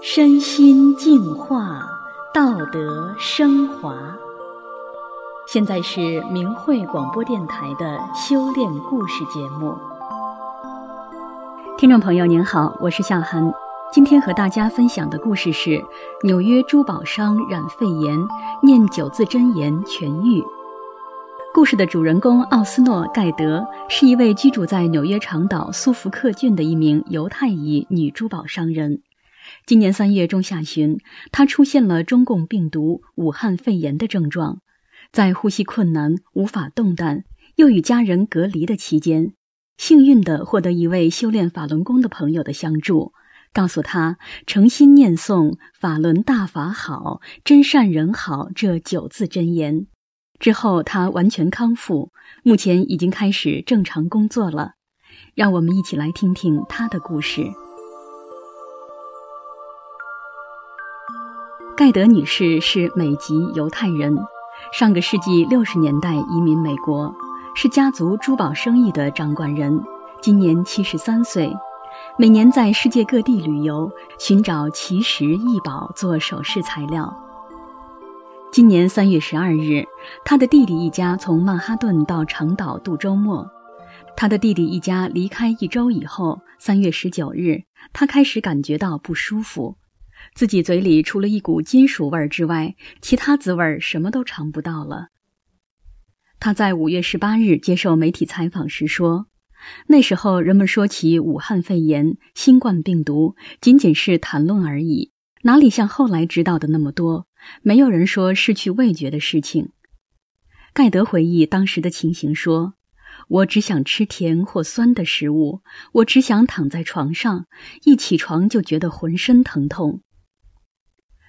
身心净化，道德升华。现在是明慧广播电台的修炼故事节目。听众朋友您好，我是夏涵。今天和大家分享的故事是：纽约珠宝商染肺炎，念九字真言痊愈。故事的主人公奥斯诺·盖德是一位居住在纽约长岛苏福克郡的一名犹太裔女珠宝商人。今年三月中下旬，她出现了中共病毒武汉肺炎的症状，在呼吸困难、无法动弹，又与家人隔离的期间，幸运地获得一位修炼法轮功的朋友的相助，告诉她诚心念诵“法轮大法好，真善人好”这九字真言。之后，她完全康复，目前已经开始正常工作了。让我们一起来听听她的故事。盖德女士是美籍犹太人，上个世纪六十年代移民美国，是家族珠宝生意的掌管人，今年七十三岁，每年在世界各地旅游，寻找奇石异宝做首饰材料。今年三月十二日，他的弟弟一家从曼哈顿到长岛度周末。他的弟弟一家离开一周以后，三月十九日，他开始感觉到不舒服，自己嘴里除了一股金属味儿之外，其他滋味儿什么都尝不到了。他在五月十八日接受媒体采访时说：“那时候人们说起武汉肺炎、新冠病毒，仅仅是谈论而已，哪里像后来知道的那么多。”没有人说失去味觉的事情。盖德回忆当时的情形说：“我只想吃甜或酸的食物，我只想躺在床上，一起床就觉得浑身疼痛。”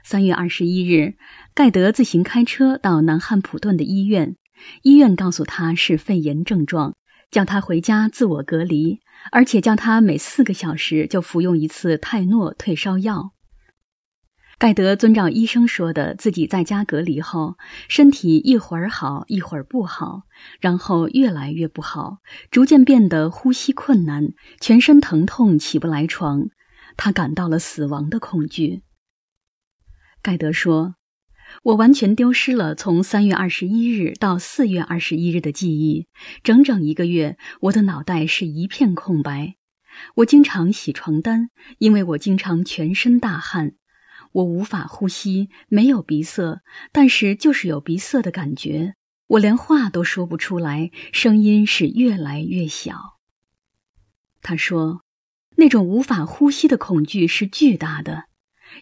三月二十一日，盖德自行开车到南汉普顿的医院，医院告诉他是肺炎症状，叫他回家自我隔离，而且叫他每四个小时就服用一次泰诺退烧药。盖德遵照医生说的，自己在家隔离后，身体一会儿好，一会儿不好，然后越来越不好，逐渐变得呼吸困难，全身疼痛，起不来床。他感到了死亡的恐惧。盖德说：“我完全丢失了从三月二十一日到四月二十一日的记忆，整整一个月，我的脑袋是一片空白。我经常洗床单，因为我经常全身大汗。”我无法呼吸，没有鼻塞，但是就是有鼻塞的感觉。我连话都说不出来，声音是越来越小。他说，那种无法呼吸的恐惧是巨大的，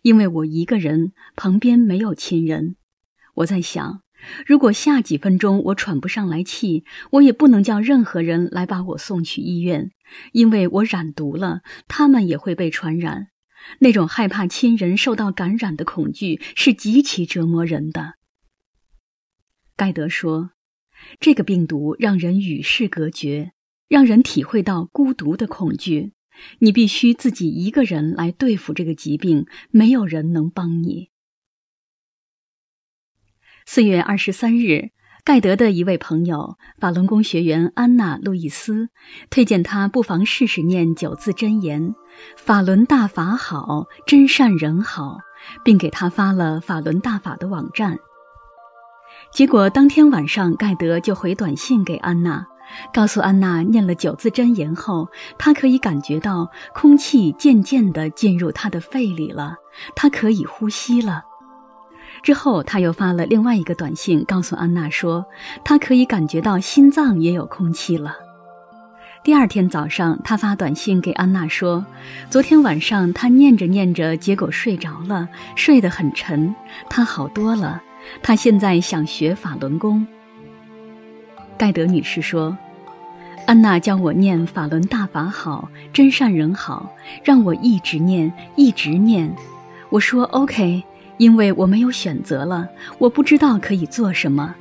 因为我一个人，旁边没有亲人。我在想，如果下几分钟我喘不上来气，我也不能叫任何人来把我送去医院，因为我染毒了，他们也会被传染。那种害怕亲人受到感染的恐惧是极其折磨人的。盖德说：“这个病毒让人与世隔绝，让人体会到孤独的恐惧。你必须自己一个人来对付这个疾病，没有人能帮你。”四月二十三日。盖德的一位朋友，法轮功学员安娜·路易斯，推荐他不妨试试念九字真言：“法轮大法好，真善人好”，并给他发了法轮大法的网站。结果当天晚上，盖德就回短信给安娜，告诉安娜念了九字真言后，他可以感觉到空气渐渐地进入他的肺里了，他可以呼吸了。之后，他又发了另外一个短信，告诉安娜说，他可以感觉到心脏也有空气了。第二天早上，他发短信给安娜说，昨天晚上他念着念着，结果睡着了，睡得很沉，他好多了，他现在想学法轮功。盖德女士说，安娜教我念法轮大法好，真善人好，让我一直念，一直念。我说 OK。因为我没有选择了，我不知道可以做什么。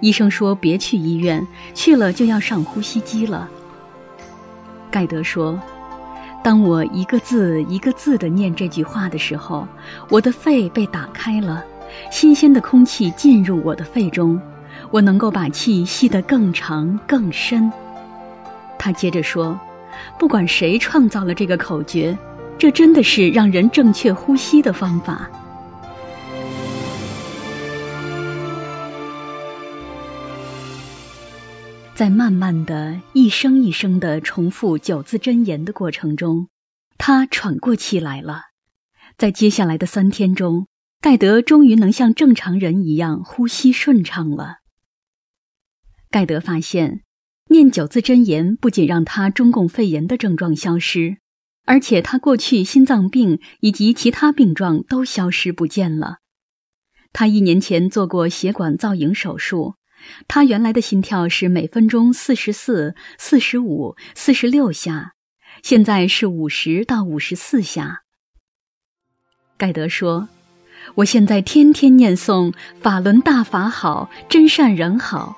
医生说别去医院，去了就要上呼吸机了。盖德说：“当我一个字一个字地念这句话的时候，我的肺被打开了，新鲜的空气进入我的肺中，我能够把气吸得更长更深。”他接着说：“不管谁创造了这个口诀，这真的是让人正确呼吸的方法。在慢慢的一声一声的重复九字真言的过程中，他喘过气来了。在接下来的三天中，盖德终于能像正常人一样呼吸顺畅了。盖德发现，念九字真言不仅让他中共肺炎的症状消失，而且他过去心脏病以及其他病状都消失不见了。他一年前做过血管造影手术。他原来的心跳是每分钟四十四、四十五、四十六下，现在是五十到五十四下。盖德说：“我现在天天念诵‘法轮大法好，真善人好’，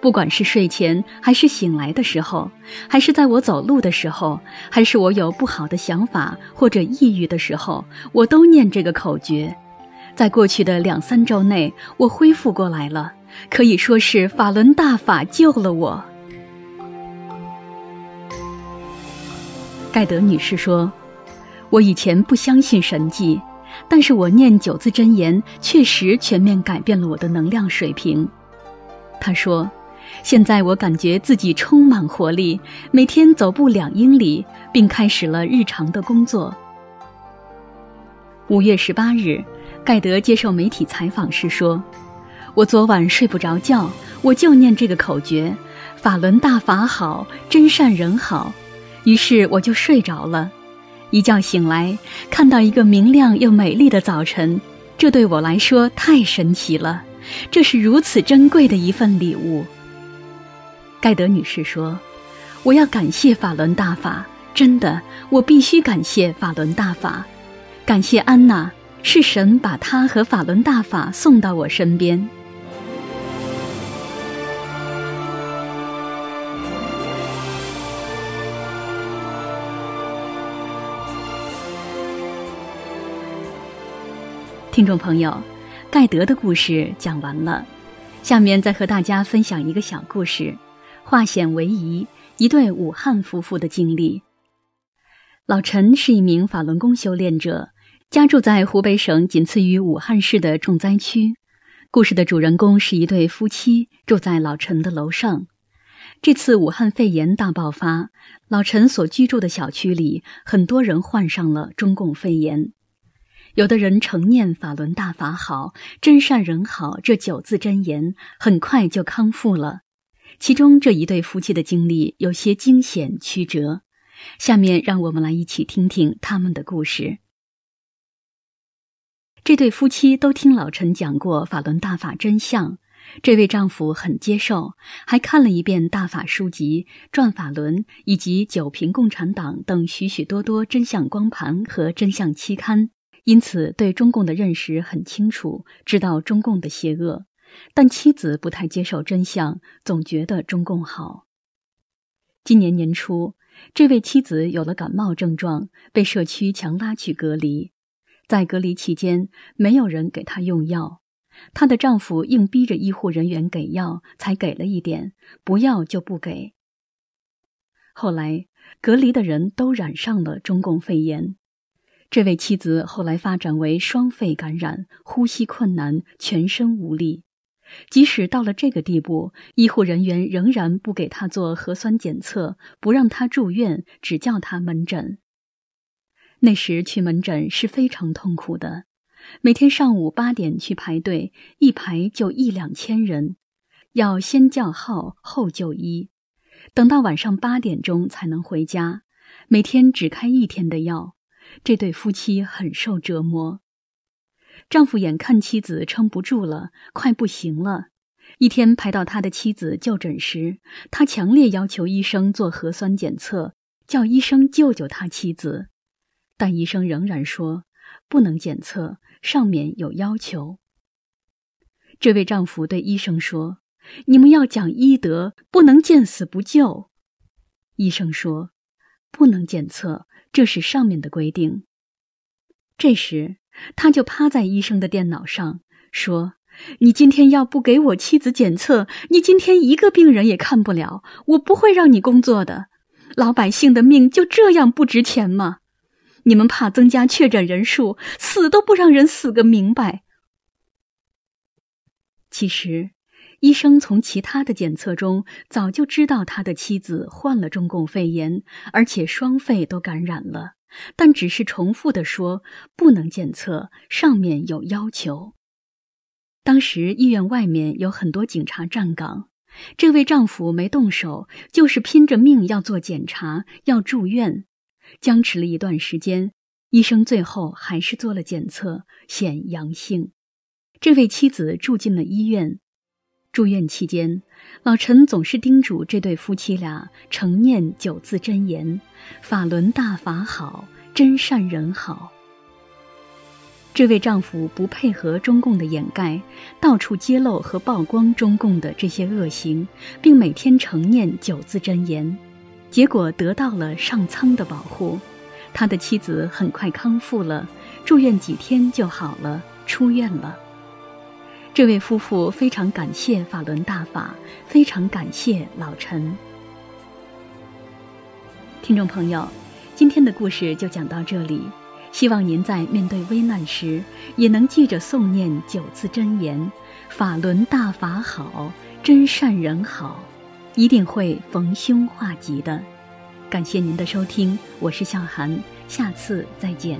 不管是睡前，还是醒来的时候，还是在我走路的时候，还是我有不好的想法或者抑郁的时候，我都念这个口诀。在过去的两三周内，我恢复过来了。”可以说是法轮大法救了我。盖德女士说：“我以前不相信神迹，但是我念九字真言，确实全面改变了我的能量水平。”她说：“现在我感觉自己充满活力，每天走步两英里，并开始了日常的工作。”五月十八日，盖德接受媒体采访时说。我昨晚睡不着觉，我就念这个口诀：“法轮大法好，真善人好。”于是我就睡着了。一觉醒来，看到一个明亮又美丽的早晨，这对我来说太神奇了。这是如此珍贵的一份礼物。盖德女士说：“我要感谢法轮大法，真的，我必须感谢法轮大法，感谢安娜，是神把她和法轮大法送到我身边。”听众朋友，盖德的故事讲完了，下面再和大家分享一个小故事：化险为夷，一对武汉夫妇的经历。老陈是一名法轮功修炼者，家住在湖北省仅次于武汉市的重灾区。故事的主人公是一对夫妻，住在老陈的楼上。这次武汉肺炎大爆发，老陈所居住的小区里很多人患上了中共肺炎。有的人承念“法轮大法好，真善人好”这九字真言，很快就康复了。其中这一对夫妻的经历有些惊险曲折，下面让我们来一起听听他们的故事。这对夫妻都听老陈讲过法轮大法真相，这位丈夫很接受，还看了一遍大法书籍《转法轮》以及《九评共产党》等许许多多真相光盘和真相期刊。因此，对中共的认识很清楚，知道中共的邪恶，但妻子不太接受真相，总觉得中共好。今年年初，这位妻子有了感冒症状，被社区强拉去隔离。在隔离期间，没有人给她用药，她的丈夫硬逼着医护人员给药，才给了一点，不要就不给。后来，隔离的人都染上了中共肺炎。这位妻子后来发展为双肺感染，呼吸困难，全身无力。即使到了这个地步，医护人员仍然不给她做核酸检测，不让她住院，只叫她门诊。那时去门诊是非常痛苦的，每天上午八点去排队，一排就一两千人，要先叫号后就医，等到晚上八点钟才能回家，每天只开一天的药。这对夫妻很受折磨，丈夫眼看妻子撑不住了，快不行了。一天排到他的妻子就诊时，他强烈要求医生做核酸检测，叫医生救救他妻子。但医生仍然说不能检测，上面有要求。这位丈夫对医生说：“你们要讲医德，不能见死不救。”医生说：“不能检测。”这是上面的规定。这时，他就趴在医生的电脑上说：“你今天要不给我妻子检测，你今天一个病人也看不了。我不会让你工作的。老百姓的命就这样不值钱吗？你们怕增加确诊人数，死都不让人死个明白。其实，医生从其他的检测中早就知道他的妻子患了中共肺炎，而且双肺都感染了，但只是重复的说不能检测，上面有要求。当时医院外面有很多警察站岗，这位丈夫没动手，就是拼着命要做检查，要住院。僵持了一段时间，医生最后还是做了检测，显阳性。这位妻子住进了医院。住院期间，老陈总是叮嘱这对夫妻俩常念九字真言：“法轮大法好，真善人好。”这位丈夫不配合中共的掩盖，到处揭露和曝光中共的这些恶行，并每天常念九字真言。结果得到了上苍的保护，他的妻子很快康复了，住院几天就好了，出院了。这位夫妇非常感谢法轮大法，非常感谢老陈。听众朋友，今天的故事就讲到这里，希望您在面对危难时也能记着诵念九字真言：法轮大法好，真善人好。一定会逢凶化吉的。感谢您的收听，我是笑涵，下次再见。